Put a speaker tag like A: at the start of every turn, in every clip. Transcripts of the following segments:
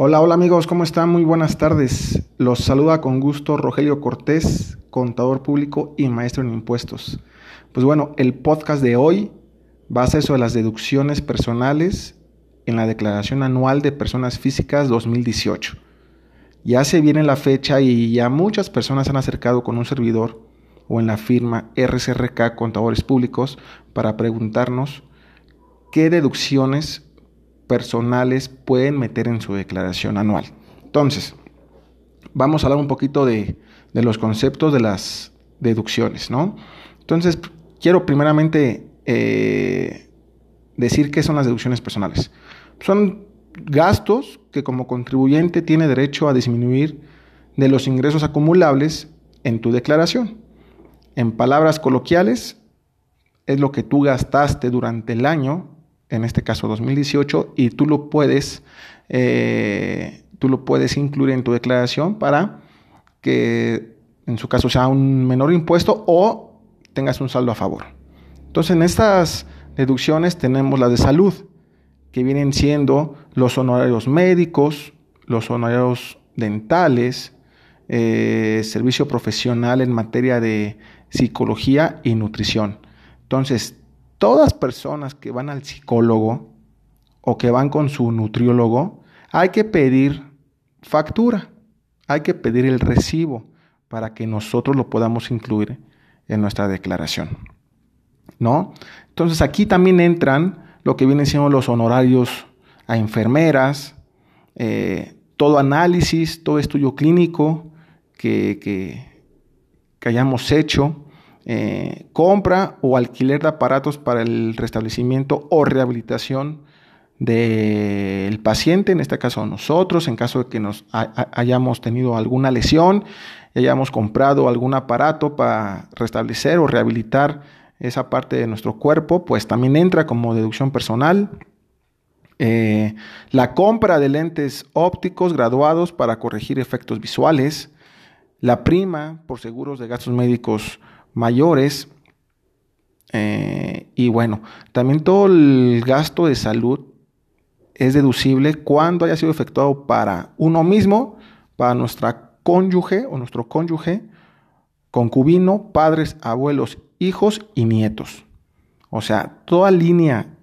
A: Hola, hola amigos, ¿cómo están? Muy buenas tardes. Los saluda con gusto Rogelio Cortés, contador público y maestro en impuestos. Pues bueno, el podcast de hoy va a ser sobre las deducciones personales en la Declaración Anual de Personas Físicas 2018. Ya se viene la fecha y ya muchas personas han acercado con un servidor o en la firma RCRK Contadores Públicos para preguntarnos qué deducciones personales pueden meter en su declaración anual. Entonces, vamos a hablar un poquito de, los conceptos de las deducciones, ¿no? Entonces, quiero primeramente eh, decir qué son las deducciones personales. Son gastos que como contribuyente tiene derecho a disminuir de los ingresos acumulables en tu declaración. En palabras coloquiales, es lo que tú gastaste durante el año en este caso 2018, y tú lo puedes, eh, tú lo puedes incluir en tu declaración para que en su caso sea un menor impuesto o tengas un saldo a favor. Entonces en estas deducciones tenemos las de salud, que vienen siendo los honorarios médicos, los honorarios dentales, eh, servicio profesional en materia de psicología y nutrición. Entonces, todas personas que van al psicólogo o que van con su nutriólogo, hay que pedir factura, hay que pedir el recibo para que nosotros lo podamos incluir en nuestra declaración. ¿No? Entonces aquí también entran lo que vienen siendo los honorarios a enfermeras, eh, todo análisis, todo estudio clínico que, hayamos hecho, eh, compra o alquiler de aparatos para el restablecimiento o rehabilitación del paciente, en este caso nosotros, en caso de que nos hayamos tenido alguna lesión hayamos comprado algún aparato para restablecer o rehabilitar esa parte de nuestro cuerpo, pues también entra como deducción personal. Eh, la compra de lentes ópticos graduados para corregir efectos visuales, la prima por seguros de gastos médicos mayores. Eh, y bueno, también todo el gasto de salud es deducible cuando haya sido efectuado para uno mismo, para nuestra cónyuge o nuestro cónyuge, concubino, padres, abuelos, hijos y nietos. O sea, toda línea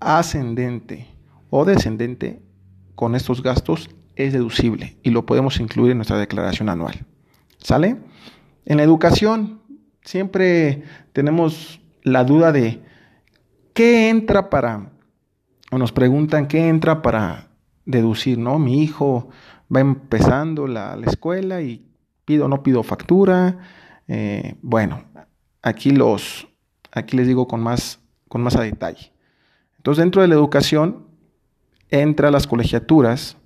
A: ascendente o descendente con estos gastos es deducible y lo podemos incluir en nuestra declaración anual. ¿Sale? En la educación, siempre tenemos la duda de qué entra para, o nos preguntan qué entra para deducir, ¿no? Mi hijo va empezando la, escuela y pido o no pido factura. Eh, bueno, aquí los, aquí les digo con más, con más a detalle. Entonces, dentro de la educación entra las colegiaturas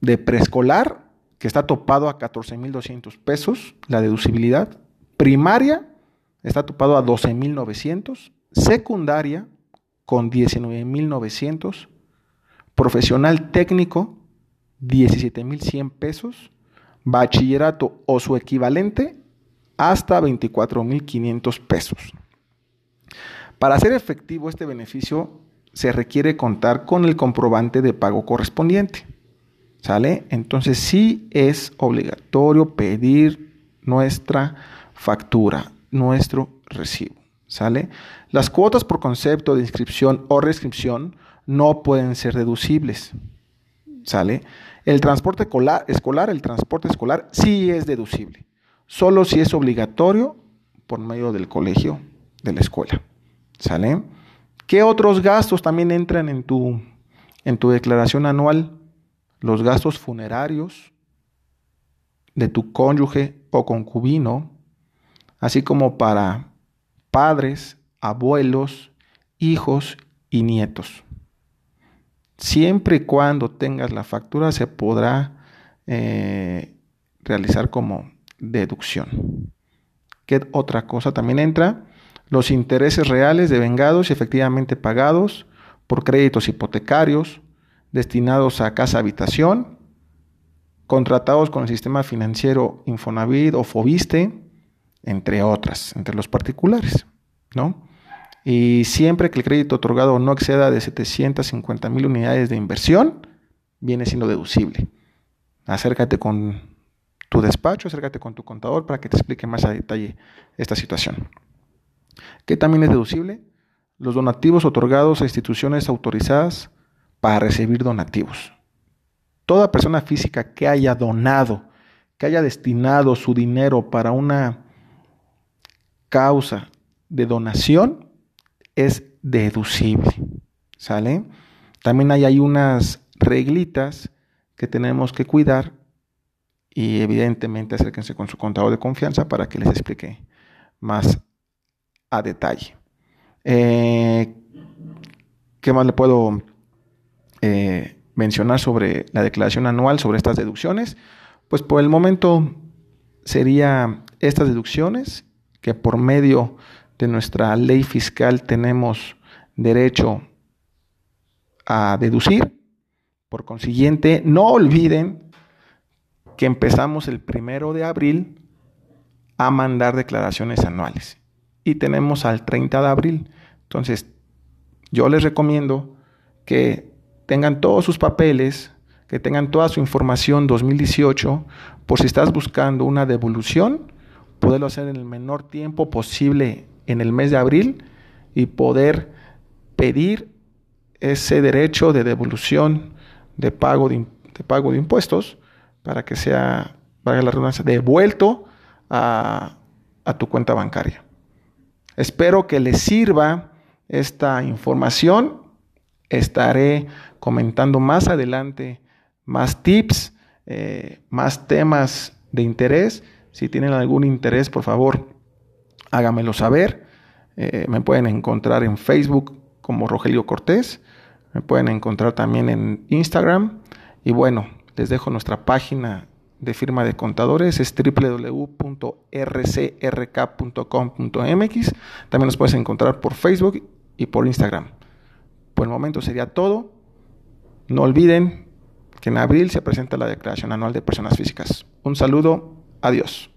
A: de preescolar, que está topado a 14.200 pesos, la deducibilidad, Primaria está topado a 12.900. Secundaria con 19.900. Profesional técnico 17.100 pesos. Bachillerato o su equivalente hasta 24.500 pesos. Para hacer efectivo este beneficio se requiere contar con el comprobante de pago correspondiente. ¿Sale? Entonces sí es obligatorio pedir nuestra factura, nuestro recibo. ¿Sale? Las cuotas por concepto de inscripción o reescripción no pueden ser deducibles. ¿Sale? El transporte escolar, el transporte escolar sí es deducible, solo si es obligatorio por medio del colegio, de la escuela. ¿Sale? ¿Qué otros gastos también entran en tu, en tu declaración anual? Los gastos funerarios de tu cónyuge o concubino, así como para padres, abuelos, hijos y nietos. Siempre y cuando tengas la factura se podrá eh, realizar como deducción. ¿Qué otra cosa también entra? Los intereses reales devengados y efectivamente pagados por créditos hipotecarios destinados a casa habitación, contratados con el sistema financiero Infonavit o Fobiste, entre otras, entre los particulares, ¿no? Y siempre que el crédito otorgado no exceda de 750 mil unidades de inversión, viene siendo deducible. Acércate con tu despacho, acércate con tu contador para que te explique más a detalle esta situación. ¿Qué también es deducible? Los donativos otorgados a instituciones autorizadas para recibir donativos. Toda persona física que haya donado, que haya destinado su dinero para una causa de donación, es deducible. ¿Sale? También hay, hay unas reglitas que tenemos que cuidar y evidentemente acérquense con su contador de confianza para que les explique más a detalle. Eh, ¿Qué más le puedo eh, mencionar sobre la declaración anual, sobre estas deducciones? Pues por el momento sería estas deducciones que por medio de nuestra ley fiscal tenemos derecho a deducir. Por consiguiente, no olviden que empezamos el primero de abril a mandar declaraciones anuales y tenemos al 30 de abril. Entonces, yo les recomiendo que tengan todos sus papeles, que tengan toda su información 2018, por si estás buscando una devolución, poderlo hacer en el menor tiempo posible en el mes de abril y poder pedir ese derecho de devolución de pago de, pago de impuestos para que sea, valga la redundancia, devuelto a, a tu cuenta bancaria. Espero que les sirva esta información. Estaré comentando más adelante más tips, eh, más temas de interés. Si tienen algún interés, por favor, háganmelo saber. Eh, me pueden encontrar en Facebook como Rogelio Cortés. Me pueden encontrar también en Instagram. Y bueno, les dejo nuestra página de firma de contadores es www.rcrk.com.mx. También nos puedes encontrar por Facebook y por Instagram. Por el momento sería todo. No olviden que en abril se presenta la declaración anual de personas físicas. Un saludo, adiós.